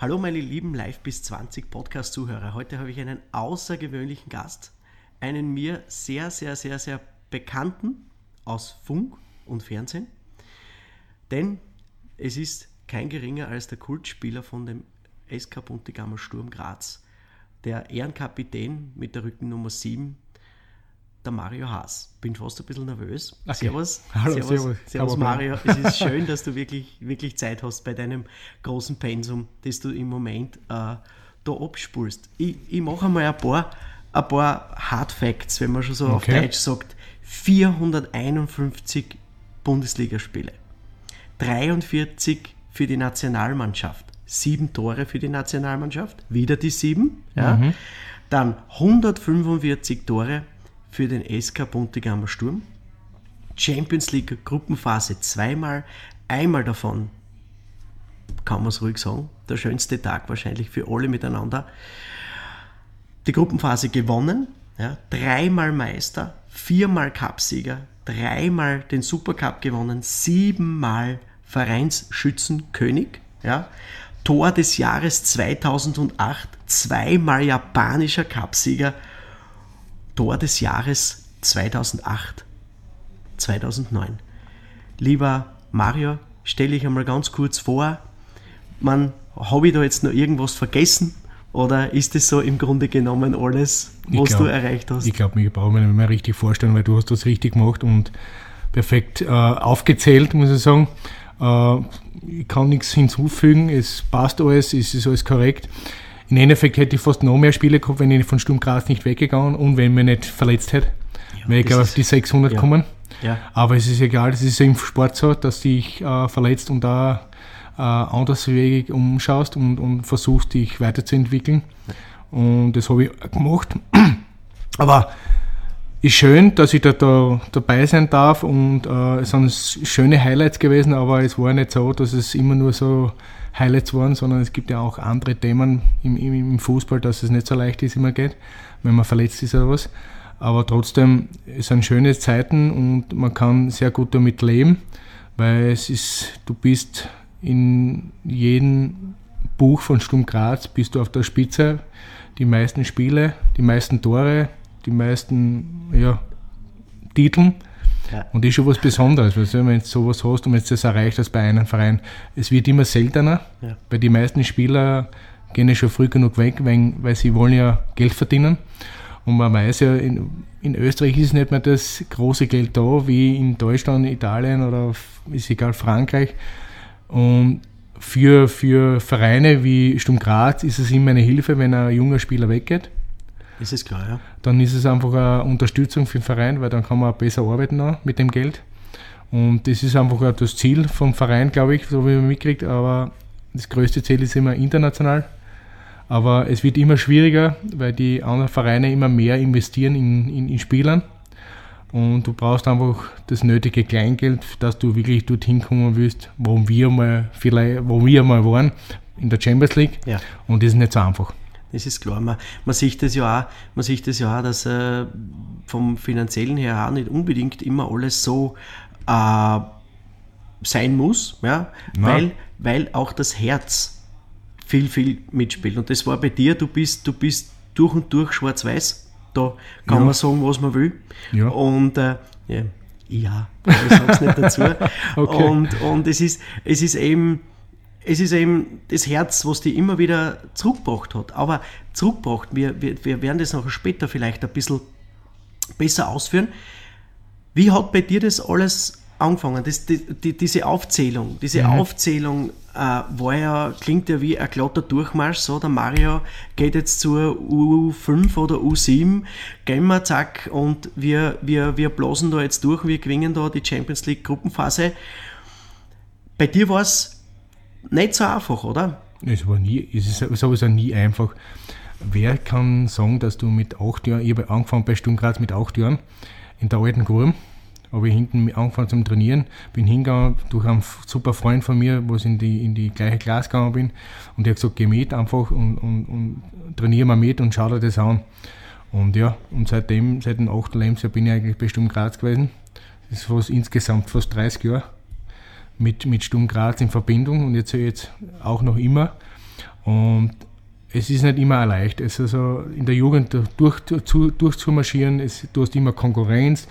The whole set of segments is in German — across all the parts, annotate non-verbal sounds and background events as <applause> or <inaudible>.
Hallo meine lieben Live bis 20 Podcast Zuhörer. Heute habe ich einen außergewöhnlichen Gast, einen mir sehr sehr sehr sehr bekannten aus Funk und Fernsehen. Denn es ist kein geringer als der Kultspieler von dem SK Buntigammer Sturm Graz, der Ehrenkapitän mit der Rückennummer 7 der Mario Haas. Bin fast ein bisschen nervös. Okay. Servus. Hallo, servus, servus. servus Mario. Es ist schön, <laughs> dass du wirklich, wirklich Zeit hast bei deinem großen Pensum, das du im Moment äh, da abspulst. Ich, ich mache einmal ein paar, ein paar Hard Facts, wenn man schon so auf Okay. Deutsch sagt. 451 Bundesligaspiele. 43 für die Nationalmannschaft, sieben Tore für die Nationalmannschaft, wieder die sieben. Ja. Dann 145 Tore für den SK Buntigammer Sturm. Champions League Gruppenphase zweimal, einmal davon, kann man es ruhig sagen, der schönste Tag wahrscheinlich für alle miteinander. Die Gruppenphase gewonnen, ja, dreimal Meister, viermal Cupsieger, dreimal den Supercup gewonnen, siebenmal Vereinsschützenkönig, ja, Tor des Jahres 2008, zweimal japanischer Cupsieger, Tor des Jahres 2008, 2009. Lieber Mario, stell dich einmal ganz kurz vor, man, habe ich da jetzt noch irgendwas vergessen oder ist es so im Grunde genommen alles, Ich was glaub- du erreicht hast? Ich glaube, ich brauche mir nicht mehr richtig vorstellen, weil du hast das richtig gemacht und perfekt äh, aufgezählt, muss ich sagen. Äh, ich kann nichts hinzufügen, es passt alles, es ist alles korrekt. Im Endeffekt hätte ich fast noch mehr Spiele gehabt, wenn ich von Sturm Graz nicht weggegangen und wenn mich nicht verletzt hätte. Wäre ich das glaube ist- auf die 600 ja. kommen. Ja. Aber es ist egal, es ist ja im Sport so, dass du dich äh, verletzt und da äh, anderswegig umschaust und, und versuchst, dich weiterzuentwickeln. Und das habe ich gemacht. <clears throat> Aber ist schön, dass ich da, da dabei sein darf und äh, es sind schöne Highlights gewesen, aber es war nicht so, dass es immer nur so Highlights waren, sondern es gibt ja auch andere Themen im, im, Fußball, dass es nicht so leicht ist, immer geht, wenn man verletzt ist oder was. Aber trotzdem, es sind schöne Zeiten und man kann sehr gut damit leben, weil es ist, du bist in jedem Buch von Sturm Graz bist du auf der Spitze, die meisten Spiele, die meisten Tore, die meisten ja, Titeln. Ja. Und das ist schon was Besonderes, weißt du, wenn du sowas hast und wenn du das erreicht hast bei einem Verein. Es wird immer seltener, Ja. weil die meisten Spieler gehen ja schon früh genug weg, weil, weil sie wollen ja Geld verdienen. Und man weiß ja, in, in Österreich ist nicht mehr das große Geld da, wie in Deutschland, Italien oder ist egal, Frankreich. Und für, für Vereine wie Sturm Graz ist es immer eine Hilfe, wenn ein junger Spieler weggeht. Das ist klar, ja. Dann ist es einfach eine Unterstützung für den Verein, weil dann kann man auch besser arbeiten auch mit dem Geld. Und das ist einfach auch das Ziel vom Verein, glaube ich, so wie man mitkriegt. Aber das größte Ziel ist immer international. Aber es wird immer schwieriger, weil die anderen Vereine immer mehr investieren in, in, in Spielern. Und du brauchst einfach das nötige Kleingeld, dass du wirklich dorthin kommen willst, wo wir mal vielleicht, wo wir mal waren, in der Champions League. Ja. Und das ist nicht so einfach. Das ist klar. Man, man sieht das ja auch, man sieht das ja auch, dass äh, vom finanziellen her auch nicht unbedingt immer alles so äh, sein muss, ja, Nein. weil, weil auch das Herz viel, viel mitspielt. Und das war bei dir, du bist, du bist durch und durch schwarz-weiß. Da kann Ja. man sagen, was man will. Ja. Und äh, ja, ja, ich sag's nicht dazu. <laughs> Okay. Und, und es ist, es ist eben, es ist eben das Herz, was die immer wieder zurückgebracht hat. Aber zurückgebracht, wir, wir, wir werden das noch später vielleicht ein bisschen besser ausführen. Wie hat bei dir das alles angefangen? Das, die, die, diese Aufzählung, diese Aufzählung äh, war ja, klingt ja wie ein glatter Durchmarsch. So, der Mario geht jetzt zur U5 oder U7, gehen wir, zack, und wir, wir, wir blasen da jetzt durch, wir gewinnen da die Champions League Gruppenphase. bei dir war es nicht so einfach, oder? Es war nie, es ist sowieso nie einfach. Wer kann sagen, dass du mit acht Jahren, ich habe angefangen bei Graz mit acht Jahren in der alten Gruppe, habe ich hinten angefangen zum Trainieren, bin hingegangen durch einen super Freund von mir, wo ich in die, in die gleiche Klasse gegangen bin und der hat gesagt, geh mit einfach und, und, und trainiere mal mit und schau dir das an. Und ja, und seitdem, seit dem 8. Lebensjahr bin ich eigentlich bei Sturm Graz gewesen. Das ist fast insgesamt fast 30 Jahre mit, mit Sturm Graz in Verbindung und jetzt, jetzt auch noch immer. Und es ist nicht immer leicht. Es also in der Jugend durch, zu, durchzumarschieren, es, du hast immer Konkurrenz,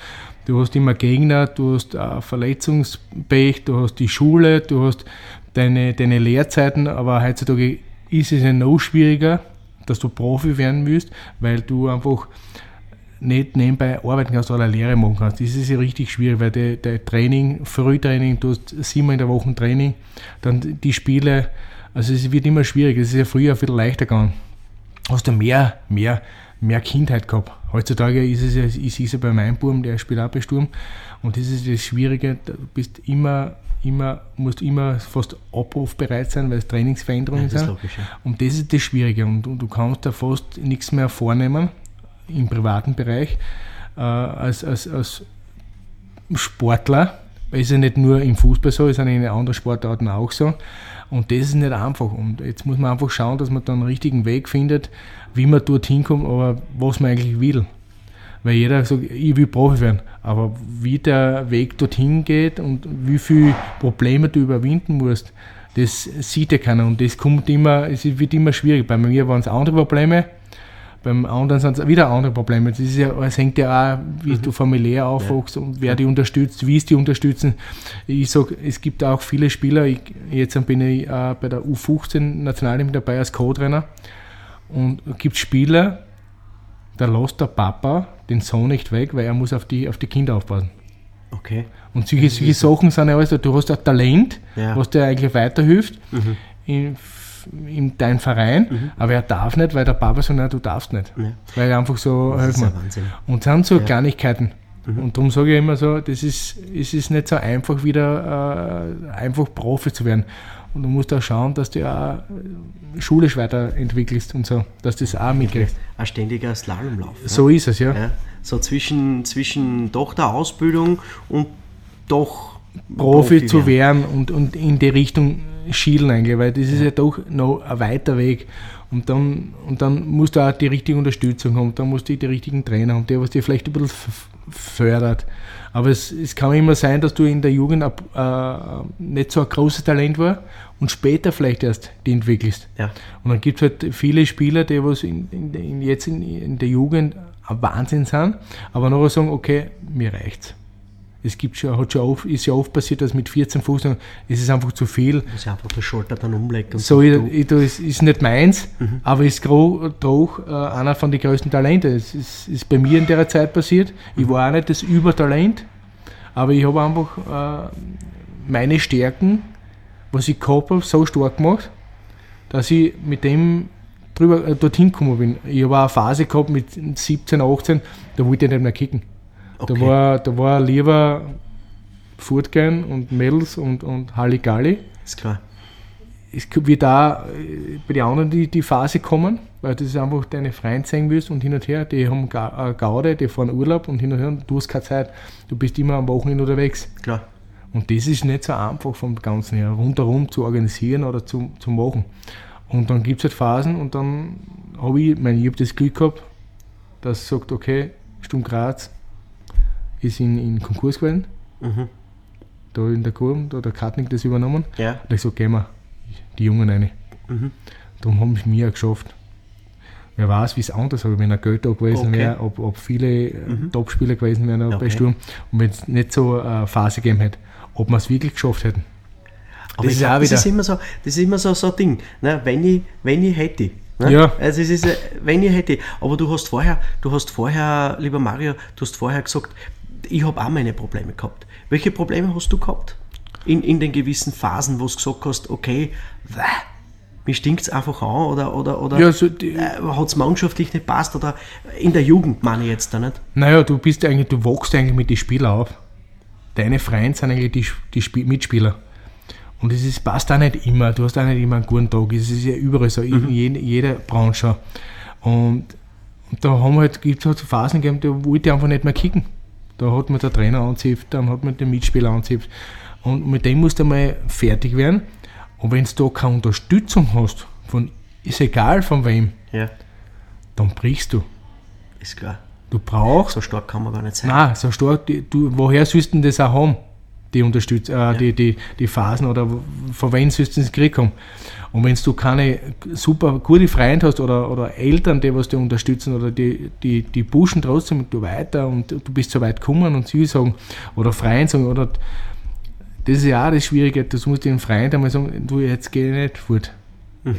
du hast immer Gegner, du hast äh, Verletzungspech, du hast die Schule, du hast deine, deine Lehrzeiten, aber heutzutage ist es ja noch schwieriger, dass du Profi werden willst, weil du einfach nicht nebenbei arbeiten kannst oder eine Lehre machen kannst. Das ist ja richtig schwierig, weil der, der Training, Frühtraining, du hast siebenmal in der Woche Training, dann die Spiele, also es wird immer schwieriger. Es ist ja früher viel leichter gegangen. Hast du mehr, mehr, mehr Kindheit gehabt. Heutzutage ist es ja, ich ja bei meinem Buben, der spielt auch bei Sturm. Und das ist das Schwierige, du bist immer, immer, musst immer fast abrufbereit sein, weil es Trainingsveränderungen ja, sind. Logisch, ja. Und das ist das Schwierige. Und, und, du kannst da fast nichts mehr vornehmen im privaten Bereich äh, als, als, als Sportler. Ist ja nicht nur im Fußball so, ist in anderen Sportarten auch so. Und das ist nicht einfach. Und jetzt muss man einfach schauen, dass man dann einen richtigen Weg findet, wie man dorthin kommt, aber was man eigentlich will. Weil jeder sagt, ich will Profi werden. Aber wie der Weg dorthin geht und wie viele Probleme du überwinden musst, das sieht ja keiner. Und das kommt immer, es wird immer schwierig. Bei mir waren es andere Probleme, beim anderen sind es wieder andere Probleme. Das ist ja, es hängt ja auch, wie mhm. du familiär aufwachst ja. und wer die unterstützt, wie es die unterstützen. Ich sage, es gibt auch viele Spieler, ich, jetzt bin ich äh, bei der U15 Nationalteam dabei als Co-Trainer und es gibt Spieler, da lässt der Papa den Sohn nicht weg, weil er muss auf die, auf die Kinder aufpassen. Okay. Und solche, solche Sachen sind ja alles, du hast ein Talent, ja. was dir eigentlich weiterhilft. Mhm. In, in deinem Verein, mhm. aber er darf nicht, weil der Papa sagt, nein, du darfst nicht. Ja. Weil er einfach so, das helf mir. Und das sind so ja. Kleinigkeiten. Mhm. Und darum sage ich immer so, das ist, es ist nicht so einfach, wieder äh, einfach Profi zu werden. Und du musst auch schauen, dass du auch schulisch weiterentwickelst und so, dass du das auch mitkriegst. Ein ständiger Slalomlauf. So ist es, ja. ja. So zwischen, zwischen doch der Ausbildung und doch Profi, Profi zu werden und, und in die Richtung schielen eigentlich, weil das ist ja doch noch ein weiter Weg. Und dann, und dann musst du auch die richtige Unterstützung haben, dann musst du die richtigen Trainer haben, der was dir vielleicht ein bisschen fördert. Aber es, es kann immer sein, dass du in der Jugend äh, nicht so ein großes Talent war und später vielleicht erst die entwickelst. Ja. Und dann gibt es halt viele Spieler, die was in, in, in jetzt in, in, der Jugend ein Wahnsinn sind, aber nachher sagen, okay, mir reicht's. Es gibt schon, hat schon oft, ist ja oft passiert, dass mit 14, 15 ist es einfach zu viel. Muss ja einfach die Schulter dann umlegen. So, ich, ich, ist nicht meins, mhm. aber ist doch äh, einer von den größten Talenten. Es ist, ist, bei mir in der Zeit passiert. Ich mhm. war auch nicht das Übertalent, aber ich habe einfach äh, meine Stärken, was ich gehabt habe, so stark gemacht, dass ich mit dem drüber, äh, dorthin gekommen bin. Ich habe auch eine Phase gehabt mit 17, 18, da wollte ich nicht mehr kicken. <laughs> Okay. Da, war, da war lieber fortgehen und Mädels und, und Halligalli. Ist klar. Es wird da äh, bei den anderen die, die Phase kommen, weil das ist einfach deine Freunde sein willst und hin und her. Die haben äh, Gaude, die fahren Urlaub und hin und her und du hast keine Zeit. Du bist immer am Wochenende unterwegs. Klar. Und das ist nicht so einfach vom Ganzen her, rundherum zu organisieren oder zu, zu machen. Und dann gibt es halt Phasen und dann habe ich, mein, ich habe das Glück gehabt, dass es sagt, okay, Sturm Graz, ist in, in Konkurs gewesen. Mhm. Da in der Kurve, da hat der Kartnick das übernommen. Ja. Und ich so, gehen wir, die Jungen rein. Mhm. Darum haben es mir geschafft. Wer weiß, wie es anders wäre, wenn ein Geld da gewesen okay. wäre, ob, ob viele äh, mhm. Topspieler gewesen wären okay. bei Sturm und wenn es nicht so eine Phase gegeben hätte, ob wir es wirklich geschafft hätten. Aber das, ist, glaub, das ist immer so, das ist immer so, so ein Ding. Ne? Wenn, ich, wenn ich hätte, Ne? Ja. Also es ist, wenn ich hätte, aber du hast vorher, du hast vorher, lieber Mario, du hast vorher gesagt, ich habe auch meine Probleme gehabt. Welche Probleme hast du gehabt? In, in den gewissen Phasen, wo du gesagt hast, okay, wäh, mir stinkt es einfach an oder, oder, oder ja, so äh, hat es mannschaftlich nicht passt oder in der Jugend meine ich jetzt da nicht. Naja, du bist eigentlich, du wachst eigentlich mit den Spielern auf. Deine Freunde sind eigentlich die, die Mitspieler. Und es ist, passt auch nicht immer. Du hast auch nicht immer einen guten Tag. Es ist ja überall so, in jeder, jeder Branche. Und, und da haben wir halt, gibt es halt Phasen gegeben, da wollte ich einfach nicht mehr kicken. Da hat mir der Trainer anzipft, dann hat mir der Mitspieler anzipft. Und mit dem musst du mal fertig werden. Und wenn du da keine Unterstützung hast, von, ist egal von wem, Ja, dann brichst du. ist klar. Du brauchst So stark kann man gar nicht sein. Nein, so stark, du, woher sollst du denn das auch haben? Die Unterstützung, äh, die, die, die Phasen oder von wem sollst du ins Krieg haben? Und wenn du keine super gute Freunde hast oder, oder Eltern, die was dich unterstützen oder die, die, die pushen trotzdem du weiter und du bist so weit gekommen und sie sagen, oder Freunde sagen, oder das ist ja auch das Schwierige, das musst du den Freund einmal sagen, du, jetzt geh ich nicht fort.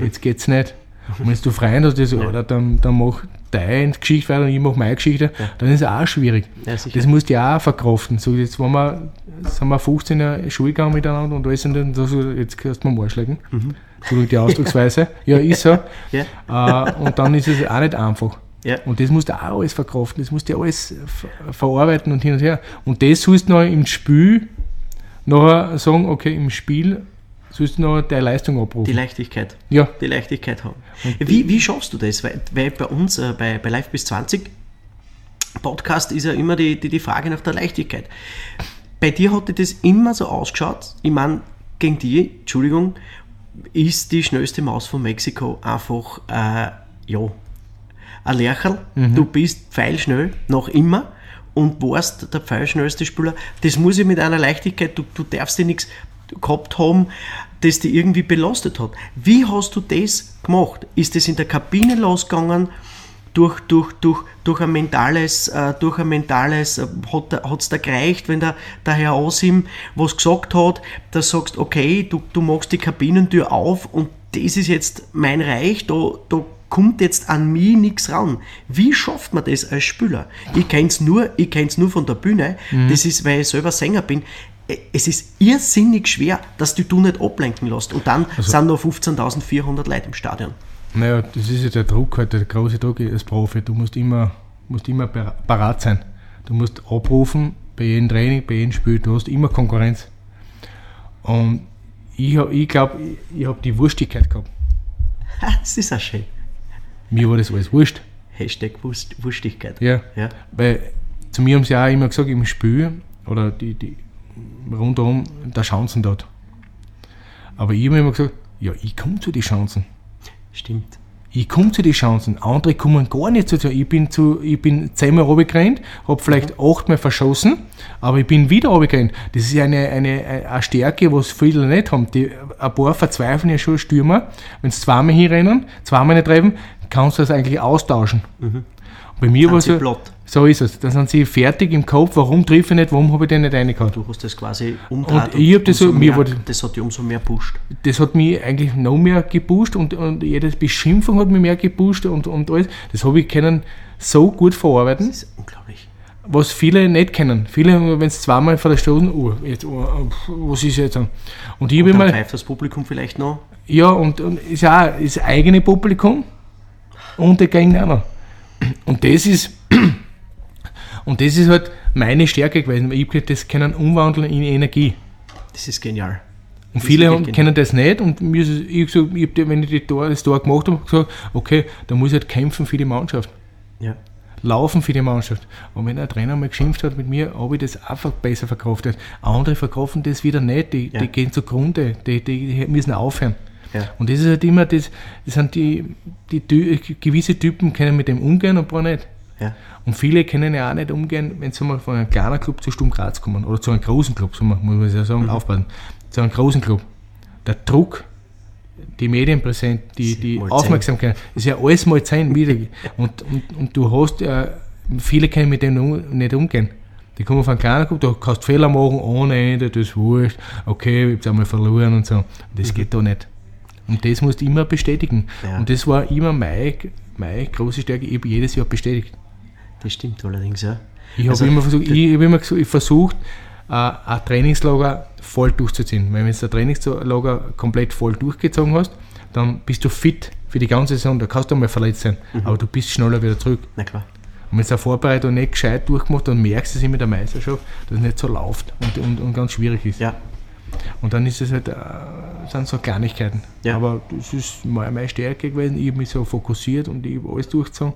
Jetzt geht's nicht. Und wenn du Freunde hast, die sagen, oder dann, dann mach deine Geschichte weiter und ich mach meine Geschichte, dann ist es auch schwierig. Ja. Das musst du ja auch verkraften. So, jetzt waren wir, sind wir 15 Jahre Schule gegangen miteinander und alles und dann so, jetzt kannst du mir mal schlägen. So die Ausdrucksweise. ja, ist so. <laughs> Ja. Äh, und dann ist es auch nicht einfach. Ja. Und das musst du auch alles verkraften, das musst du alles ver verarbeiten und hin und her. Und das sollst du noch im Spiel nachher sagen, okay, im Spiel sollst du noch deine Leistung Die abrufen. Leichtigkeit. Ja, Die Leichtigkeit haben. Wie, wie schaffst du das? Weil, weil bei uns, äh, bei, bei Live bis 20 Podcast ist ja immer die, die, die Frage nach der Leichtigkeit. Bei dir hatte das immer so ausgeschaut, ich meine, gegen die, Entschuldigung, ist die schnellste Maus von Mexiko einfach, äh, ja, ein Lercherl. Du bist pfeilschnell, noch immer, und warst der pfeilschnellste Spieler. Das muss ich mit einer Leichtigkeit, du, du darfst dir nichts gehabt haben, das dich irgendwie belastet hat. Wie hast du das gemacht? Ist das in der Kabine losgegangen? Durch, durch, durch, durch ein mentales, äh, durch ein mentales, äh, hat es da gereicht, wenn der, der Herr Osim was gesagt hat, da sagst, okay, du, du machst die Kabinentür auf und das ist jetzt mein Reich, da, da kommt jetzt an mich nichts ran. Wie schafft man das als Spieler? Ich kenn's nur, ich kenn's nur von der Bühne, das ist, weil ich selber Sänger bin. Es ist irrsinnig schwer, dass du du nicht ablenken lässt. Und dann sind noch 15.400 Leute im Stadion. naja, das ist ja der Druck, halt, der große Druck als Profi. Du musst immer, musst immer parat sein. Du musst abrufen bei jedem Training, bei jedem Spiel. Du hast immer Konkurrenz. Und ich, hab- ich glaube, ich, habe die Wurstigkeit gehabt. Ha, Das ist auch schön. Mir war das alles wurscht. Hashtag Wurst, Wurstigkeit. Ja. Ja. Weil zu mir haben sie auch immer gesagt, im Spiel oder die, die rundherum, der Chancen dort. Aber ich habe immer gesagt, ja, ich komme zu den Chancen. Stimmt. Ich komme zu den Chancen. Andere kommen gar nicht zu. Ich bin, zu, ich bin zehnmal runtergerannt, habe vielleicht achtmal verschossen, aber ich bin wieder runtergerannt. Das ist eine, eine, eine Stärke, was viele nicht haben. Die, ein paar verzweifeln ja schon Stürmer. Wenn sie zweimal hinrennen, zweimal nicht treffen, kannst du das eigentlich austauschen. Und bei mir war so, platt. So ist es. Dann sind sie fertig im Kopf, warum treffe ich nicht, warum habe ich den nicht reingehauen. Du hast das quasi umdreht. Und ich hab das so- mehr, wurde- das hat dich umso mehr pusht. das hat mich eigentlich noch mehr gepusht und, und jede Beschimpfung hat mich mehr gepusht und, und alles. Das habe ich können so gut verarbeiten, Das ist unglaublich. was viele nicht kennen. Viele, wenn es zweimal vor der Stunde, oh, jetzt, oh, oh, was ist jetzt? Und ich habe Dann pfeift das Publikum vielleicht noch. ja, und, und ist ja auch das eigene Publikum und der Gegner. Und das ist, und das ist halt meine Stärke gewesen. Ich habe das können umwandeln in Energie. Das ist genial. Und Das viele haben, kennen das nicht und mir ist, ich, gesagt, ich hab, die- wenn ich die das Tor gemacht habe, gesagt, okay, da muss ich halt kämpfen für die Mannschaft, Ja. laufen für die Mannschaft. Und wenn ein Trainer mal geschimpft hat mit mir, habe ich das einfach besser verkraftet. Andere verkaufen das wieder nicht, die, Ja. die gehen zugrunde, die, die müssen aufhören. Ja. Und das ist halt immer, das, das sind die, die, Ty- gewisse Typen können mit dem umgehen und ein paar nicht. Ja. Und viele können ja auch nicht umgehen, wenn sie mal von einem kleinen Club zu Sturm Graz kommen oder zu einem großen Club, so muss man ja sagen, aufpassen, zu einem großen Club. Der Druck, die Medienpräsenz, die, die Aufmerksamkeit, ist ja alles mal zehn wieder. Und, und, und du hast, äh, viele können mit dem um, nicht umgehen. Die kommen von einem kleinen Club, du kannst Fehler machen ohne Ende, das ist wurscht, okay, ich hab's einmal verloren und so. Das geht da nicht. Und das musst du immer bestätigen. Ja. Und das war immer meine, meine große Stärke, ich habe jedes Jahr bestätigt. Das stimmt allerdings, ja. Ich habe Also, immer versucht, ich habe immer versucht, äh, ein Trainingslager voll durchzuziehen. Weil wenn du ein Trainingslager komplett voll durchgezogen hast, dann bist du fit für die ganze Saison. Da kannst du mal verletzt sein, Mhm. aber du bist schneller wieder zurück. Na klar. Und wenn du eine Vorbereitung nicht gescheit durchgemacht dann merkst du es immer in der Meisterschaft, dass es nicht so läuft und, und, und ganz schwierig ist. Ja. Und dann ist es halt, äh, sind so Kleinigkeiten. Ja. Aber das ist meine meine Stärke gewesen. Ich habe mich so fokussiert und ich habe alles durchgezogen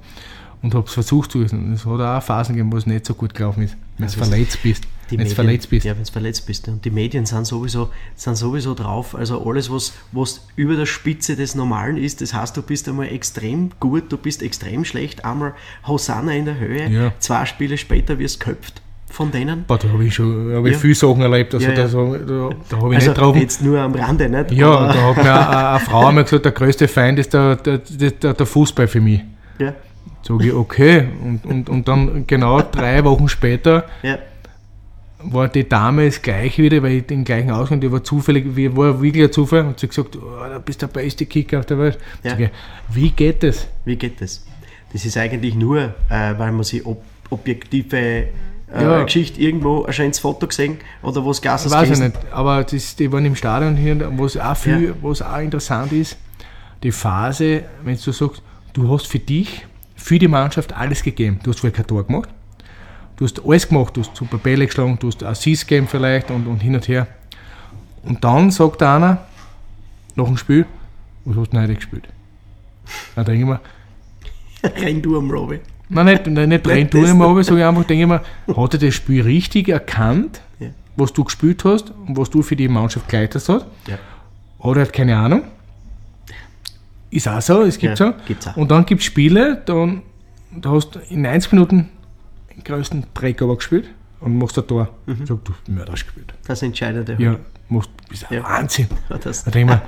und habe es versucht. Es hat auch Phasen gegeben, wo es nicht so gut gelaufen ist. Wenn du das- verletzt bist. Wenn du verletzt bist. Ja, wenn du verletzt bist. Und die Medien sind sowieso, sind sowieso drauf. Also alles, was, was über der Spitze des Normalen ist, das heißt, du bist einmal extrem gut, du bist extrem schlecht, einmal Hosanna in der Höhe, Ja. zwei Spiele später wirst du geköpft von denen. Boah, da habe ich schon hab ich Ja. viele Sachen erlebt. Also Ja, ja. da, da, da habe ich Also nicht drauf. jetzt nur am Rande, nicht? Ja, Aber- da hat mir eine, eine Frau einmal gesagt, der größte Feind ist der, der, der, der Fußball für mich. ja, Sag ich, okay. Und, und, und dann genau drei Wochen später ja, war die Dame das gleiche wieder, weil ich den gleichen Ausgang, die war zufällig, wie- war wirklich ein Zufall, und sie hat gesagt, oh, du bist der beste Kicker auf der Welt. Ja. Ich, wie geht das? wie geht das? Das ist eigentlich nur, äh, weil man sich ob, objektive äh, Ja. Geschichte irgendwo ein schönes Foto gesehen oder was Gas Weiß ich nicht, aber das, die waren im Stadion hier, was auch, viel, Ja. was auch interessant ist, die Phase, wenn du sagst, du hast für dich, für die Mannschaft alles gegeben. Du hast vorher kein Tor gemacht, du hast alles gemacht, du hast super Bälle geschlagen, du hast Assist gegeben vielleicht und, und hin und her. Und dann sagt einer, nach dem Spiel, was hast du denn heute gespielt? Dann denke ich mir, <laughs> Renn du am Robbie. Nein, nicht, nicht, nicht rein im aber sage ich einfach, denke ich mir, hat er das Spiel richtig erkannt, Ja. was du gespielt hast und was du für die Mannschaft geleitet hast? Ja. Oder er hat keine Ahnung. Ist auch so, es gibt Ja, so. gibt's auch. Und dann gibt es Spiele, dann, da hast du in 90 Minuten den größten Dreck aber gespielt und machst ein Tor. Mhm. Sag du, Mörder gespielt. Das entscheidende. Ja, machst, ist ein Ja. Wahnsinn. <laughs> Das, Da ich mir,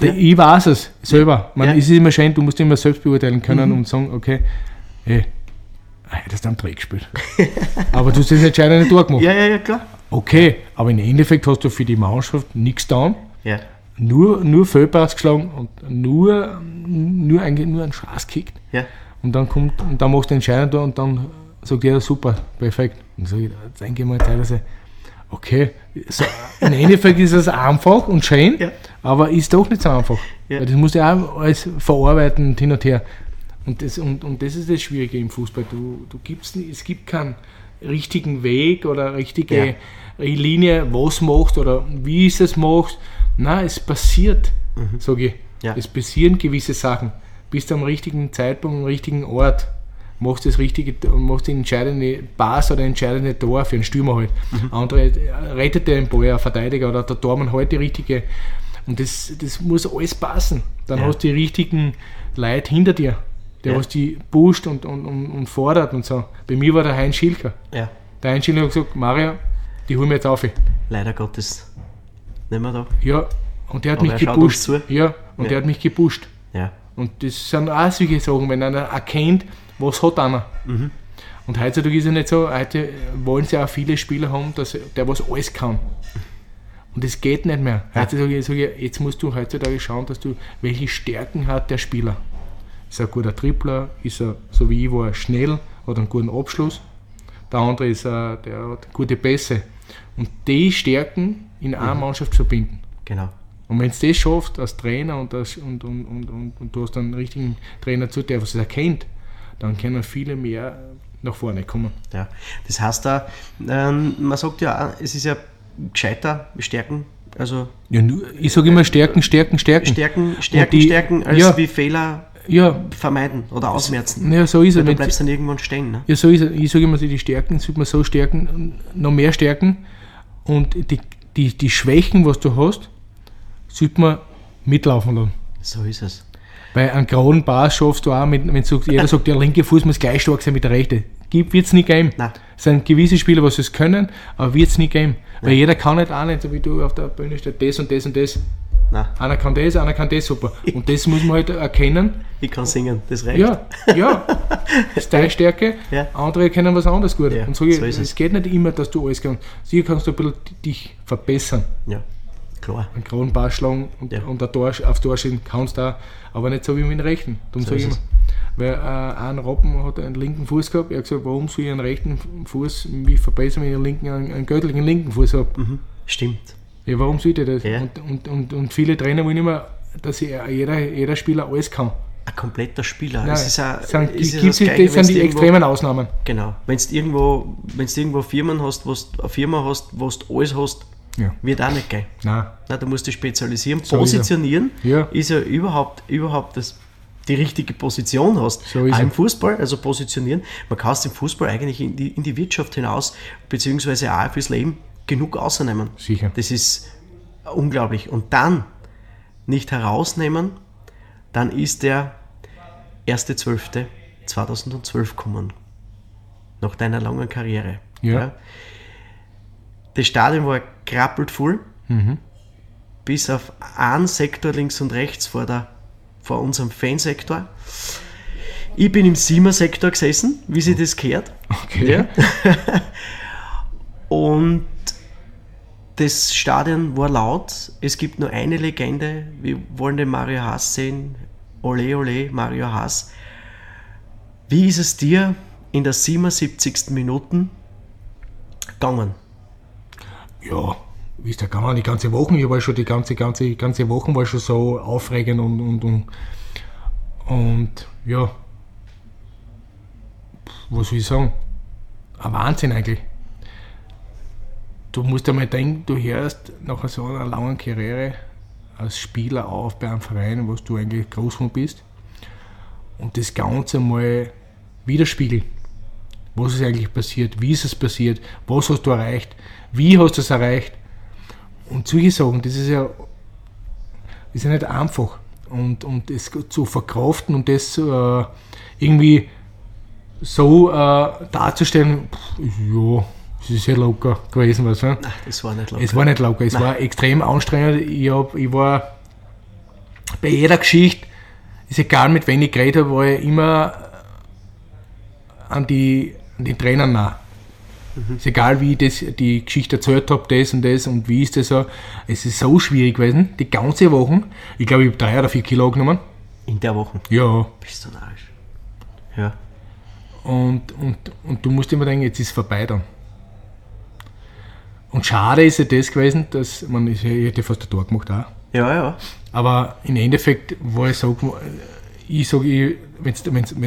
der- ich weiß es selber. Man, Ja. Mhm. Es ist immer schön, du musst immer selbst beurteilen können und sagen, okay, hey, hättest du am Dreck gespielt. <laughs> aber du hast das entscheidende Tor gemacht. ja, ja, ja, klar. Okay, aber im Endeffekt hast du für die Mannschaft nichts getan, Ja, nur, nur Fehlpass geschlagen und nur, nur, eigentlich nur einen Schaß gekickt. ja, Und dann kommt, und dann machst du den entscheidenden Tor und dann sagt er, super, perfekt. Und so, jetzt denke ich mal teilweise, okay, so, im Endeffekt ist es einfach und schön, Ja. aber ist doch nicht so einfach. Ja. Weil das musst du ja auch alles verarbeiten und hin und her. Und das, und, und das ist das Schwierige im Fußball. Du, du gibst, es gibt keinen richtigen Weg oder richtige Linie, was machst oder wie es es machst. Nein, es passiert, sage ich. Mhm. Ja. Es passieren gewisse Sachen. Bist du am richtigen Zeitpunkt, am richtigen Ort, machst das richtige, machst den entscheidende Pass oder entscheidende Tor für einen Stürmer halt. Mhm. Andere rettet den Ball, ein Verteidiger oder der Tormann halt die richtige. Und das, das muss alles passen. Dann Ja. hast du die richtigen Leute hinter dir, der Ja. was die pusht und, und, und, und fordert und so. Bei mir war der Heinz Schilker. ja. Der Heinz Schilker hat gesagt, Mario, die holen wir jetzt auf. Leider Gottes nicht mehr da. Ja, und der hat Aber mich er gepusht. Ja, und Ja. der hat mich gepusht. Ja, Und das sind auch solche Sachen, wenn einer erkennt, was hat einer. Mhm. Und heutzutage ist es nicht so, heute wollen sie auch viele Spieler haben, dass der was alles kann. Und das geht nicht mehr. Heutzutage sage ich, jetzt musst du heutzutage schauen, dass du, welche Stärken hat der Spieler. Ist er ein guter Tripler, ist er, so wie ich war, schnell, hat einen guten Abschluss. Der andere ist, äh, der hat gute Pässe. Und die Stärken in einer Mhm. Mannschaft zu verbinden. genau. Und wenn du das schaffst als Trainer und, als, und, und, und, und, und du hast einen richtigen Trainer zu, der was es erkennt, dann können viele mehr nach vorne kommen. Ja. Das heißt da, ähm, man sagt ja, auch, es ist ja gescheiter Stärken, also Ja, nur, ich sage immer Stärken, Stärken, Stärken. Stärken, Stärken, die- Stärken, als ja. wie Fehler Ja, vermeiden oder ausmerzen. ja, so ist Weil es. du bleibst dann irgendwann stehen. Ne? Ja, so ist es. Ich sage immer, die Stärken sollte man so stärken, noch mehr stärken. Und die, die, die Schwächen, was du hast, sollte man mitlaufen lassen. So ist es. Bei einem geraden Pass schaffst du auch, mit, wenn du sagst, jeder sagt, der linke Fuß muss gleich stark sein mit der rechten. Wird es nicht geben. Nein. Es sind gewisse Spieler, was es können, aber wird es nicht geben. Weil jeder kann nicht auch nicht, so wie du auf der Bühne stehst, das und das und das. Nein, Einer kann das, einer kann das super. <laughs> Und das muss man halt erkennen. ich kann singen, das reicht. Ja, ja. <laughs> Das ist deine Stärke. Ja. Andere können was anderes gut. Ja, und so, so ist es es. geht nicht immer, dass du alles kannst. Sicher kannst du ein bisschen dich verbessern. Ja, klar. Einen grauen Pass schlagen und, Ja. und ein Tor, aufs Tor schießen kannst du auch, aber nicht so wie mit dem rechten. Darum So sage ich immer. Weil äh, ein Rappen hat einen linken Fuß gehabt. Er hat gesagt, warum soll ich einen rechten Fuß mich verbessern, wenn ich einen, linken, einen, einen göttlichen linken Fuß habe? Mhm. Stimmt. Ja, warum sollte ich das? Ja. Und, und, und, und viele Trainer wollen immer, dass jeder, jeder Spieler alles kann. Ein kompletter Spieler. Nein, es ist das sind, ist ja gibt's- das Gleiche, das sind die irgendwo- extremen Ausnahmen. Genau. Wenn du irgendwo, wenn's irgendwo Firmen hast, wo du eine Firma hast, wo du alles hast, Ja. Wird auch nicht gehen. Nein. Na, du musst dich spezialisieren. So ist er. Positionieren Ja. ist ja überhaupt, überhaupt das, die richtige Position hast. So ist auch im Fußball, also positionieren. Man kann es im Fußball eigentlich in die, in die Wirtschaft hinaus, beziehungsweise auch fürs Leben genug ausnehmen. Sicher. Das ist unglaublich. Und dann nicht herausnehmen, dann ist der 1.12.2012 kommen. Nach deiner langen Karriere. Ja. Das Stadion war krappelt voll, Mhm. bis auf einen Sektor links und rechts vor, der, vor unserem Fansektor. Ich bin im Siemer-Sektor gesessen, wie sie das gehört. Okay. Ja. <laughs> Und das Stadion war laut. Es gibt nur eine Legende. Wir wollen den Mario Haas sehen. Ole, ole, Mario Haas. Wie ist es dir in der 77. Minute gegangen? Ja, ist der gegangen? Die ganze Woche, ich war schon die ganze, ganze, ganze Woche war schon so aufregend und, und, und, und ja, was will ich sagen? Ein Wahnsinn eigentlich. Du musst einmal denken, du hörst nach so einer langen Karriere als Spieler auf bei einem Verein, was du eigentlich groß bist und das Ganze mal widerspiegeln. Was ist eigentlich passiert? Wie ist es passiert? Was hast du erreicht? Wie hast du es erreicht? Und solche Sachen, das ist ja, ist ja nicht einfach. Und, und das zu verkraften und das äh, irgendwie so äh, darzustellen, pff, ja, es ist sehr locker gewesen. Was, ne? Ach, das war nicht locker. Es war nicht locker, es war extrem anstrengend. Ich, hab, ich war bei jeder Geschichte, ist egal mit wem ich geredet habe, war ich immer an die, an die Trainer nah. Ist egal, wie ich das, die Geschichte erzählt habe, das und das und wie ist das so. Es ist so schwierig gewesen, die ganze Woche. Ich glaube, ich habe drei oder vier Kilo genommen. In der Woche. Ja. Bist du narrisch. Ja. Und, und, und du musst immer denken, jetzt ist es vorbei dann. Und schade ist ja das gewesen, dass man, ich hätte fast ein Tor gemacht auch. Ja, ja. Aber im Endeffekt war es so, ich sage, wenn du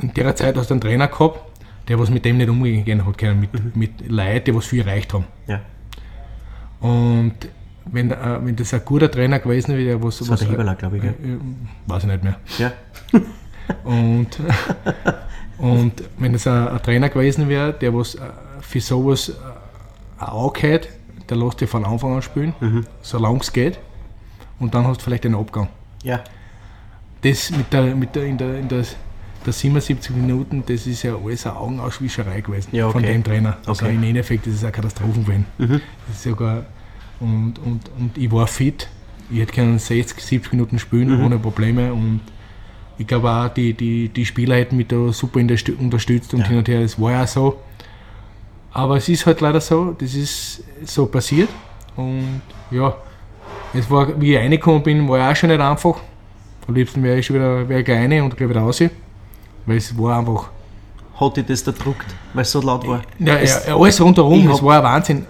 in der Zeit hast du einen Trainer gehabt, der was mit dem nicht umgehen hat können, mit, mit Leuten, die was viel erreicht haben. Ja. Und wenn, äh, wenn das ein guter Trainer gewesen wäre, der was... Das war der Heberler, glaube ich, gell? äh, weiß ich nicht mehr. Ja. <laughs> Und, und wenn es ein, ein Trainer gewesen wäre, der was äh, für sowas äh, ein Auge hat, der lässt dich von Anfang an spielen, solange es geht. Und dann hast du vielleicht einen Abgang. Ja. Das mit der, mit der, in der, in der, der 77 Minuten, das ist ja alles eine Augenauswischerei gewesen Ja, von okay. dem Trainer. Also Okay. im Endeffekt ist es eine Katastrophe gewesen. Das ist sogar, und, und, und ich war fit. Ich hätte können 60, 70 Minuten spielen ohne Probleme. Und ich glaube auch, die, die, die Spieler hätten mich da super unterstü- unterstützt und Ja. hin und her. Das war ja so. Aber es ist halt leider so, das ist so passiert. Und ja, es war, wie ich reingekommen bin, war auch schon nicht einfach. Am liebsten wäre ich schon wieder, wäre ich rein und gleich wieder raus. Weil es war einfach. Hat dich das da druckt, weil es so laut war? Ja, Es- ja, alles rundherum, es war ein Wahnsinn.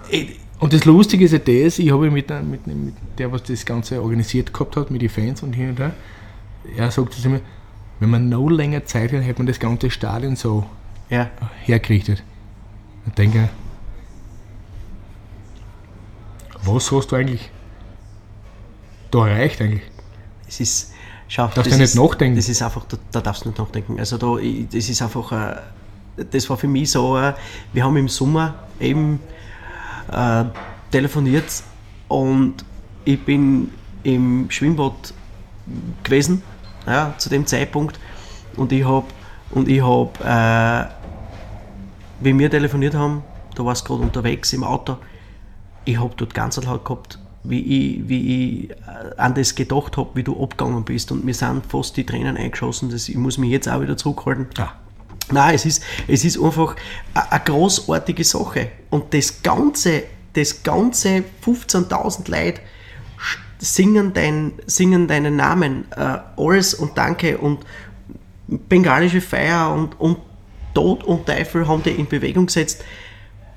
Und das Lustige ist ja das, ich habe mit, mit, mit der, was das Ganze organisiert gehabt hat, mit den Fans und hin und her, er sagt zu mir, wenn man noch länger Zeit hat, hätte man das ganze Stadion so Ja. hergerichtet. Ich denke, was hast du eigentlich da erreicht eigentlich? Es ist, schau, Darfst das du nicht nachdenken? Das ist einfach, da, da darfst du nicht nachdenken. Also da, ich, das ist einfach, äh, das war für mich so, äh, wir haben im Sommer eben äh, telefoniert und ich bin im Schwimmbad gewesen, ja, zu dem Zeitpunkt und ich habe, und ich habe, äh, wie wir telefoniert haben, da warst du gerade unterwegs im Auto, ich habe dort ganz laut gehabt, wie ich, wie ich äh, an das gedacht habe, wie du abgegangen bist. Und mir sind fast die Tränen eingeschossen. Das, ich muss mich jetzt auch wieder zurückhalten. Ja. Nein, es ist, es ist einfach eine großartige Sache. Und das ganze, das ganze 15.000 Leute singen, dein, singen deinen Namen. Äh, alles und Danke und bengalische Feier und, und Tod und Teufel haben die in Bewegung gesetzt.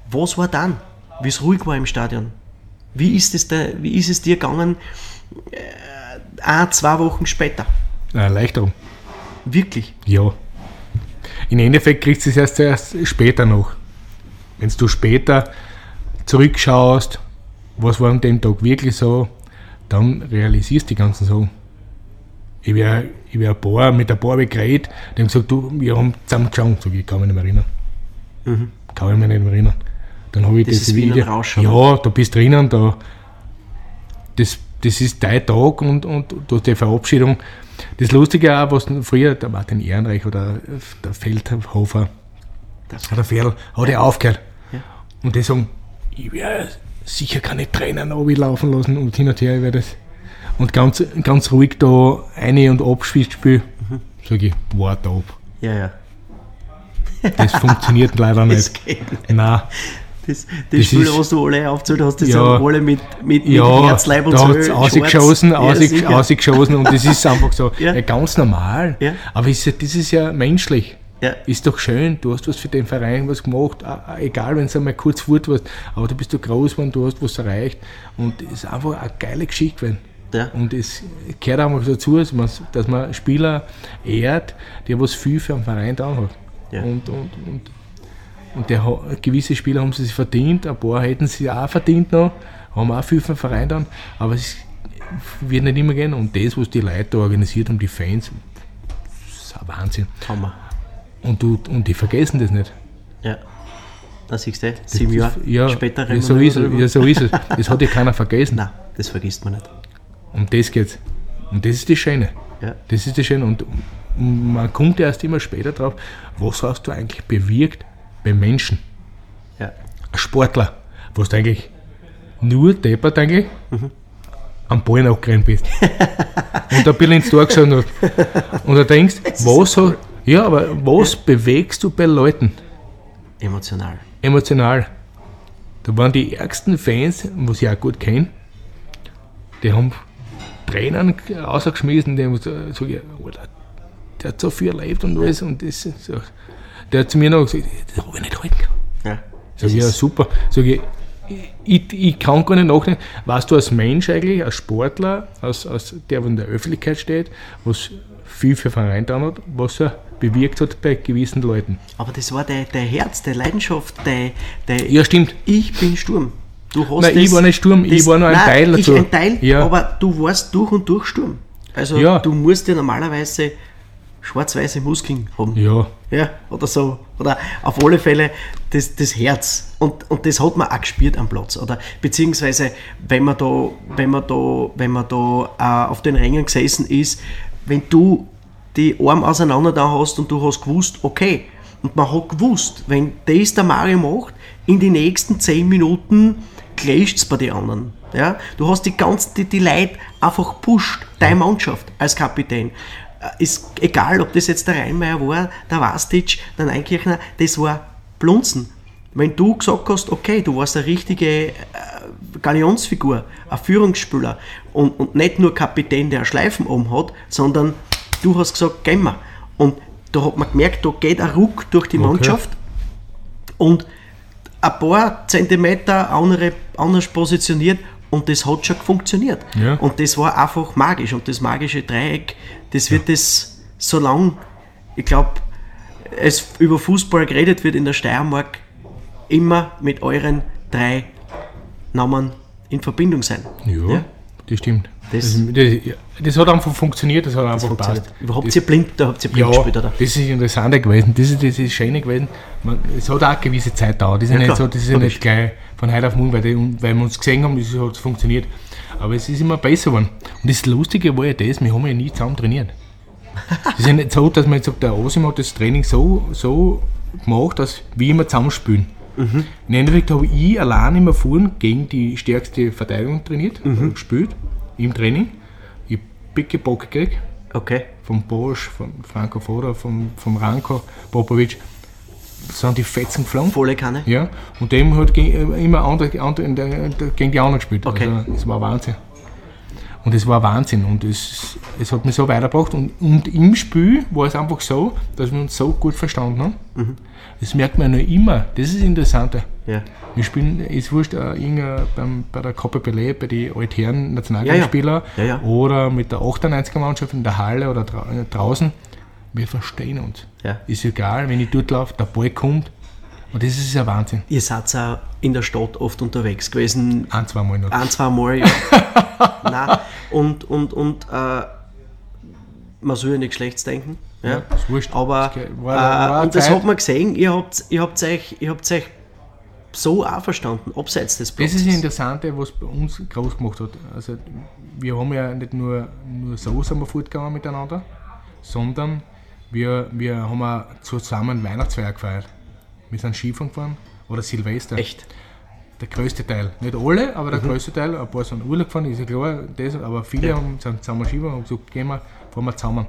Was war dann? Wie es ruhig war im Stadion? Wie ist es, da, wie ist es dir gegangen, äh, ein, zwei Wochen später? Erleichterung. Wirklich? Ja. Im Endeffekt kriegst du es erst, erst später noch. Wenn du später zurückschaust was war an dem Tag wirklich so, dann realisierst du die ganzen Sachen. Ich wäre ich wär ein paar, mit ein paar habe ich geredet, die haben gesagt, du, wir haben zusammen geschaut. Sag ich, ich kann mich nicht mehr erinnern. Mhm. Kann ich mich nicht mehr erinnern. Dann habe ich Das das, ist wie ein Video. Rausch, ja, da bist drinnen, da, das, das ist dein Tag und, und du hast die Verabschiedung. Das Lustige auch, was früher der Martin Ehrenreich oder der Feldhofer, Das- der Ferl, hat er aufgehört. Ja. Und die sagen, ich werde sicher keine Tränen laufen lassen und hin und her, ich werde das. Und ganz, ganz ruhig da eine und abspiel, Mhm. sage ich, warte ab. Ja, ja. Das funktioniert leider <laughs> Das nicht. geht nicht. Nein. Das, das, Das Spiel, ist- was du alle aufgezählt hast, das Ja. sind alle mit, mit, mit Ja, Herz, Leib und schwarz. ausgeschossen, Ja, ausgeschossen und das ist einfach so <laughs> Ja. ja. ganz normal. Aber ist das ist ja menschlich. Ist doch schön, du hast was für den Verein was gemacht, egal wenn es einmal kurz fort warst, aber du bist du groß geworden, du hast was erreicht und es ist einfach eine geile Geschichte gewesen. Ja. Und es gehört einfach dazu, dass man, dass man Spieler ehrt, der was viel für einen Verein da hat. Ja. Und, und, und, und der, gewisse Spieler haben sie sich verdient, ein paar hätten sie auch verdient noch, haben auch viel den Verein dann, aber es wird nicht immer gehen. Und das, was die Leute da organisiert haben, die Fans, das ist ein Wahnsinn. Hammer. Und, du, und die vergessen das nicht. Ja. Da siehst du, sieben Jahre ja, später ja, reden so ist drüber. es. Ja, so ist es. Das hat ja keiner vergessen. <laughs> Nein, das vergisst man nicht. Um das geht's. Und das ist das Schöne. Ja. Das ist das Schöne. Und man kommt erst immer später drauf, was hast du eigentlich bewirkt beim Menschen? Ja. Ein Sportler, was du eigentlich nur deppert eigentlich am Ball nachgerannt bist. <laughs> und ein bisschen ins Tor geschaut hast. Und du denkst, was, ha- ja, aber was bewegst du bei Leuten? Emotional. emotional. Da waren die ärgsten Fans, was ich auch gut kenne, die haben Tränen rausgeschmissen, die haben so, der hat so viel erlebt und alles und das ist so. Der hat zu mir noch gesagt, das habe ich nicht halten können. Ja. Sag ich, ja super. Sag ich, ich, ich kann gar nicht nachdenken, was du als Mensch eigentlich, als Sportler, als, als der, der in der Öffentlichkeit steht, was viel für Verein getan hat, was er bewirkt hat bei gewissen Leuten. Aber das war dein, dein Herz, deine Leidenschaft, dein, dein Ja, stimmt. Ich bin Sturm. Du hast Nein, ich war nicht Sturm, ich war nur ein nein, Teil dazu. Ich ein Teil, Ja. aber du warst durch und durch Sturm. Also Ja. du musst ja normalerweise schwarz-weiße Muskeln haben. Ja, Ja, oder so. Oder auf alle Fälle das, das Herz. Und, und das hat man auch gespürt am Platz. Oder beziehungsweise, wenn man da, wenn man da, wenn man da äh, auf den Rängen gesessen ist, wenn du die Arme auseinander da hast und du hast gewusst, okay. Und man hat gewusst, wenn das der Mario macht, in die nächsten 10 Minuten clasht es bei den anderen. Ja? Du hast die ganzen, die, die Leute einfach pusht, deine Mannschaft als Kapitän. Äh, Ist egal, ob das jetzt der Rheinmeier war, der Vastic, der Einkirchner, das war Blunzen. Wenn du gesagt hast, okay, du warst eine richtige äh, Galionsfigur, ein Führungsspieler und, und nicht nur Kapitän, der Schleifen oben hat, sondern du hast gesagt, gehen wir. Und da hat man gemerkt, da geht ein Ruck durch die Mannschaft und ein paar Zentimeter andere, anders positioniert und das hat schon funktioniert. Ja. Und das war einfach magisch. Und das magische Dreieck, das wird es so lang, ich glaube, es über Fußball geredet wird in der Steiermark, immer mit euren drei Namen in Verbindung sein. ja, das stimmt. Das- Das, das, ja, das hat einfach funktioniert, das hat einfach Funktioniert. gepasst. Überhaupt das, ihr blind, da habt ihr blind ja, gespielt, oder? das ist interessant gewesen, das ist das ist Schöne gewesen. Man, es hat auch eine gewisse Zeit gedauert, das ist ja, nicht klar, so, das ist ja nicht gleich von heute auf morgen, weil, die, weil wir uns gesehen haben, das hat funktioniert. Aber es ist immer besser geworden. Und das Lustige war ja das, wir haben ja nie zusammen trainiert. Es ist ja nicht so, dass man jetzt sagt, der Osim hat das Training so, so gemacht, dass wir immer zusammenspielen. Mhm. Im Endeffekt habe ich allein immer vorn gegen die stärkste Verteidigung trainiert, Mhm. gespielt, im Training. Ich picke Bock gekriegt, Okay. vom Bosch, vom Franco Foda, vom, vom Ranko Popovic. Sind die Fetzen geflogen. Volle Kanne. Ja, und dem hat immer andere, andere, gegen die anderen gespielt. Okay. Also, das war Wahnsinn. Und es war Wahnsinn und es, es hat mich so weitergebracht. Und, und im Spiel war es einfach so, dass wir uns so gut verstanden haben. Mhm. Das merkt man ja noch immer. Das ist das Interessante. Ja. Wir spielen, ist wurscht, äh, beim, bei der Copa Pelé, bei den altherren Nationalteamspieler Ja, ja. Oder mit der 98er Mannschaft in der Halle oder dra draußen. Wir verstehen uns. Ist egal, wenn ich dort laufe, der Ball kommt. Und das ist ja Wahnsinn. Ihr seid auch in der Stadt oft unterwegs gewesen. Ein, zwei Mal noch. Ein, zwei Mal, ja. <laughs> Nein. Und, und, und äh, man soll ja nicht schlecht denken. Ja, Ja, ist wurscht. Aber Das war- äh, war eine und das hat man gesehen, ihr habt, ihr habt euch, ihr habt euch so auch verstanden, abseits des Das Platzes. ist das Interessante, was bei uns groß gemacht hat. Also wir haben ja nicht nur, nur so sind wir fortgegangen miteinander, sondern wir, wir haben auch zusammen Weihnachtsfeier gefeiert. Wir sind Skifahren gefahren oder Silvester. Echt. Der größte Teil. Nicht alle, aber der größte Teil. Ein paar sind Urlaub gefahren, ist ja klar, das, aber viele Ja. haben, sind zusammen Skifahren und gesagt, gehen wir, fahren wir zusammen.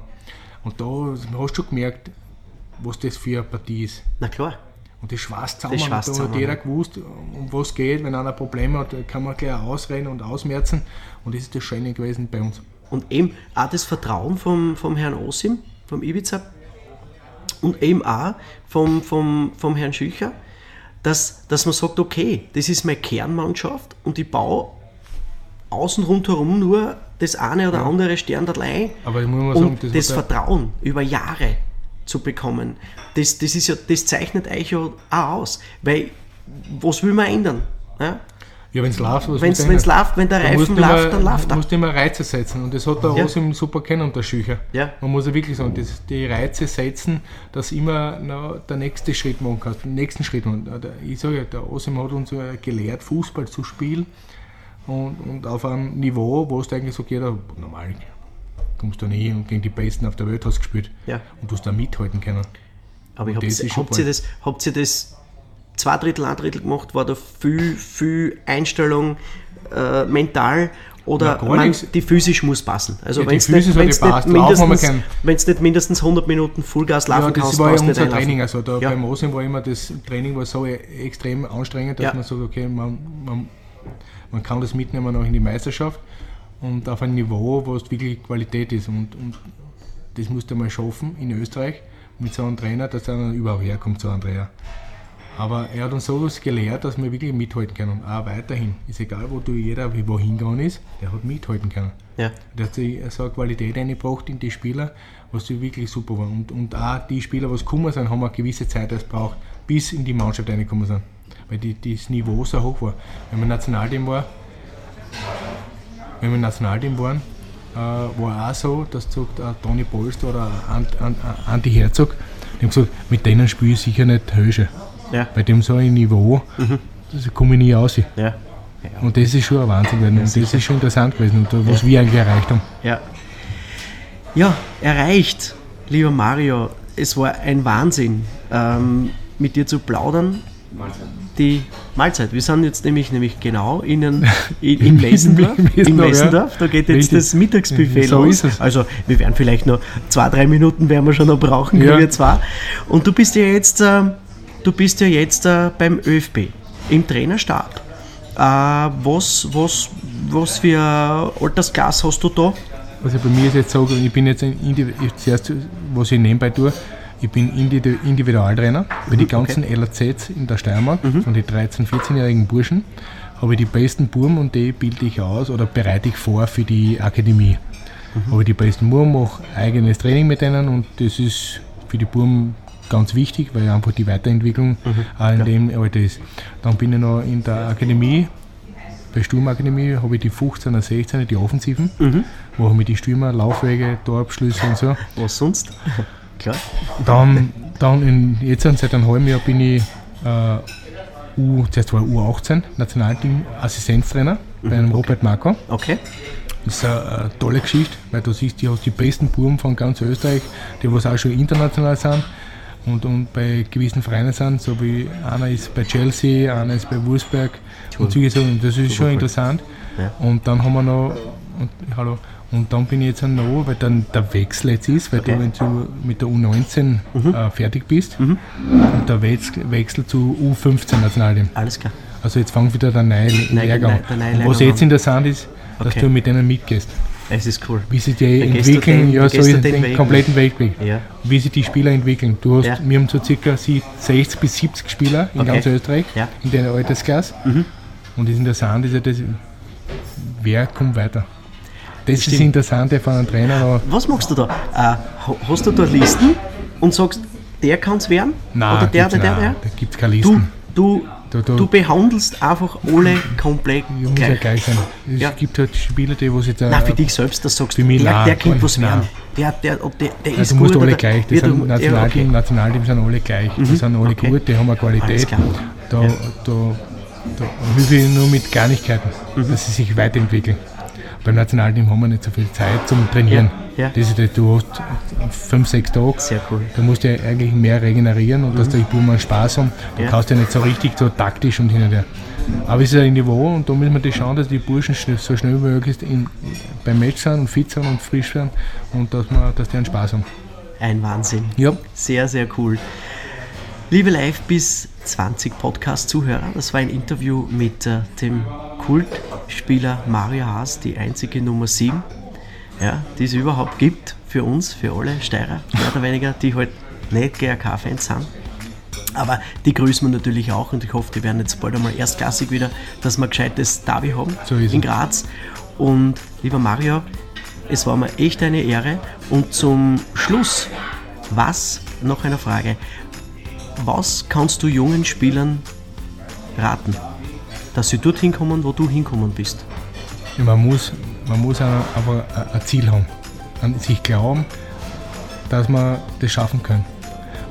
Und da hast du schon gemerkt, was das für eine Partie ist. Na klar. Und das schweißt zusammen. Das da zusammen, hat jeder gewusst, um was geht. Wenn einer Probleme hat, kann man gleich ausreden und ausmerzen. Und das ist das Schöne gewesen bei uns. Und eben auch das Vertrauen vom, vom Herrn Osim, vom Ibiza und eben auch vom, vom, vom Herrn Schücher, dass, dass man sagt, okay, das ist meine Kernmannschaft und ich baue außen rundherum nur das eine oder andere Sternderlei Aber ich muss mal sagen, und das, das, der- Vertrauen über Jahre zu bekommen, das, das, ist ja, das zeichnet euch ja auch aus. Weil, was will man ändern? Ja? Ja, wenn es läuft, was Wenn willst du es ändern? läuft, wenn der Reifen läuft, dann läuft Du er. musst immer Reize setzen. Und das hat der Ja. Osim super kennen, der Schücher. Ja. Man muss ja wirklich sagen, das, die Reize setzen, dass immer noch der nächste Schritt machen kannst, den nächsten Schritt machen. Ich sage ja, der Osim hat uns gelehrt, Fußball zu spielen. Und, und auf einem Niveau, wo es eigentlich so geht, normal kommst du nie und gegen die Besten auf der Welt hast gespielt. Ja. Und du hast da mithalten können. Aber Und habt, das habt, ihr das, habt ihr das zwei Drittel, ein Drittel gemacht? War da viel, viel Einstellung äh, mental? Oder man, die physisch muss passen? Also Ja, wenn es nicht, wenn's nicht, mindestens- keinen. wenn's nicht mindestens 100 Minuten Vollgas laufen Ja, das kannst, war ja unser. Training. Also da Ja. beim Osim war immer das Training war so extrem anstrengend, dass Ja. man sagt, okay, man, man, man kann das mitnehmen auch in die Meisterschaft und auf ein Niveau, wo es wirklich Qualität ist. Und, und das musst du mal schaffen in Österreich mit so einem Trainer, dass er dann überhaupt herkommt, so ein Trainer. Aber er hat uns sowas gelehrt, dass wir wirklich mithalten können. Auch weiterhin. Ist egal, wo du jeder wie wohin gegangen ist, der hat mithalten können. Ja. Der hat sich so eine Qualität eingebracht in die Spieler, was die wirklich super war. Und, und auch die Spieler, was gekommen sind, haben eine gewisse Zeit erst braucht, bis in die Mannschaft reingekommen sind. Weil die, das Niveau so hoch war. Wenn man Nationalteam war, wenn wir Nationalteam waren, äh, war auch so, dass sagt, äh, Toni Polster oder Ant, Ant, Anti Herzog, die haben gesagt, mit denen spiele ich sicher nicht Hösche. Ja. Bei dem so ein Niveau, das komme ich nie aus. Ja. Ja. Und das ist schon ein Wahnsinn gewesen. und das ist schon interessant gewesen, und da, was wir eigentlich erreicht haben. Ja. ja, erreicht, lieber Mario. Es war ein Wahnsinn, ähm, mit dir zu plaudern. Die Mahlzeit. Wir sind jetzt nämlich, nämlich genau in, in, <laughs> in Messendorf. In in Messendorf, ja. Messendorf. Da geht jetzt Richtig. das Mittagsbuffet So los. ist es. Also wir werden vielleicht noch zwei, drei Minuten werden wir schon noch brauchen, Ja. wir zwei. Und du bist ja jetzt, äh, du bist ja jetzt äh, beim ÖFB im Trainerstab. Äh, was, was, was für Altersklasse hast du da? Also bei mir ist jetzt so, ich bin jetzt ein Indiv zuerst, was ich nebenbei tue, ich bin Indi- Individualtrainer bei den ganzen LAZs in der Steiermark, von den 13-, 14-jährigen Burschen. Habe ich die besten Burm und die bilde ich aus oder bereite ich vor für die Akademie. Habe ich die besten Burm, mache eigenes Training mit denen und das ist für die Burm ganz wichtig, weil einfach die Weiterentwicklung auch in dem Alter ist. Dann bin ich noch in der Akademie bei Sturmakademie habe ich die 15er, 16er, die Offensiven, wo haben wir die Stürmer, Laufwege, Torabschlüsse und so. Was sonst? <laughs> Klar. Dann, dann in, jetzt seit einem halben Jahr bin ich äh, U, zuerst war ich U18, Nationalteam Assistenztrainer bei einem Robert Marco. Okay. Das ist eine, eine tolle Geschichte, weil du siehst, die hast die besten Buben von ganz Österreich, die was auch schon international sind und, und bei gewissen Vereinen sind, so wie einer ist bei Chelsea, einer ist bei Wolfsberg und Sachen. Und das ist schon interessant. Ja. Und dann haben wir noch, und, hallo, und dann bin ich jetzt noch, weil dann der Wechsel jetzt ist, weil Okay. du, wenn du mit der U19 äh, fertig bist, und der Wechsel, Wechsel zu U15 Nationalteam. Alles klar. Also jetzt fängt wieder der neue Lehrgang. was jetzt an. interessant ist, dass Okay. du mit denen mitgehst. Es ist cool. Wie sie die Da gehst du entwickeln, den- ja, so du ist den den, Weg. kompletten Weltweg. Ja. Wie sich die Spieler entwickeln. Du hast, Ja. Wir haben so circa sie- 60 bis 70 Spieler in Okay. ganz Österreich, Ja. Mhm. in der Altersklasse. Und das Interessante ist ja, das, wer kommt weiter. Das ist Stimmt. Interessante von einem Trainer. Was machst du da? Äh, ha- hast du da Listen und sagst, der kann es werden? Nein, oder der, der, nein, der? Da gibt es keine Du, Listen. du, Da- da- du behandelst einfach alle komplett Ja, muss ja gleich. sein. Es Ja. gibt halt Spieler, die jetzt, äh, Nein, für dich selbst, das sagst du, mich der, der könnte was nein. werden. Der, der, der, der Ja, ist du musst gut alle gleich. Das wird sind Nationalteam, ja, okay. Nationalteam sind alle gleich. Das sind alle okay. gut, die haben eine Qualität. Da, Ja. da, da hilfe ich nur mit Kleinigkeiten, Mhm. dass sie sich weiterentwickeln. Beim Nationalteam haben wir nicht so viel Zeit zum Trainieren. Ja, ja. Das ist, das, du hast fünf, sechs Tage. Sehr cool. Da musst du ja eigentlich mehr regenerieren und dass die Buben Spaß haben. Du Mhm. Ja. kannst ja nicht so richtig so taktisch und hin und her. Aber es ist ein Niveau und da müssen wir das schauen, dass die Burschen so schnell wie möglich in, beim Match sind und fit sind und frisch werden und dass, wir, dass die einen Spaß haben. Ein Wahnsinn. Ja, Sehr, sehr cool. Liebe Live bis 20 Podcast-Zuhörer, das war ein Interview mit äh, dem Kultspieler Mario Haas, die einzige Nummer 7, ja, die es überhaupt gibt für uns, für alle Steirer, mehr oder weniger, die halt nicht GRK-Fans sind. Aber die grüßen wir natürlich auch und ich hoffe, die werden jetzt bald einmal erstklassig wieder, dass wir ein gescheites Derby haben So in. Graz. Und lieber Mario, es war mir echt eine Ehre. Und zum Schluss, was, noch eine Frage, was kannst du jungen Spielern raten, dass sie dorthin kommen, wo du hinkommen bist? Ja, man muss, man muss aber ein- Ziel haben. An sich glauben, dass man das schaffen kann.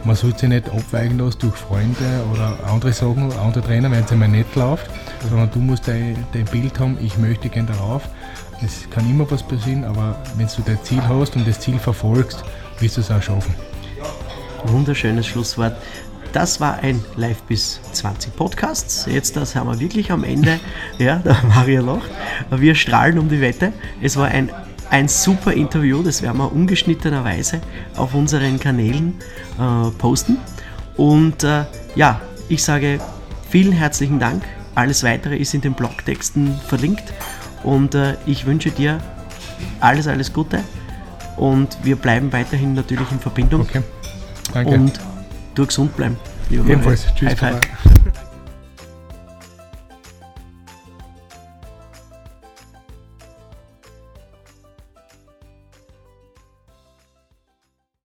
Man sollte sich nicht abweichen lassen durch Freunde oder andere Sachen, andere Trainer, wenn es einmal nicht läuft, sondern du musst dein, dein Bild haben, ich möchte gern darauf. Es kann immer was passieren, aber wenn du dein Ziel hast und das Ziel verfolgst, wirst du es auch schaffen. Wunderschönes Schlusswort. Das war ein Live bis 20 Podcasts. Jetzt das haben wir wirklich am Ende. Ja, der Mario lacht. Wir strahlen um die Wette. Es war ein, ein super Interview. Das werden wir ungeschnittenerweise auf unseren Kanälen äh, posten. Und äh, ja, ich sage vielen herzlichen Dank. Alles weitere ist in den Blogtexten verlinkt. Und äh, ich wünsche dir alles, alles Gute. Und wir bleiben weiterhin natürlich in Verbindung Okay? Danke. und du gesund bleiben. Lieber Ebenfalls. Mario. Tschüss. High five. Baba.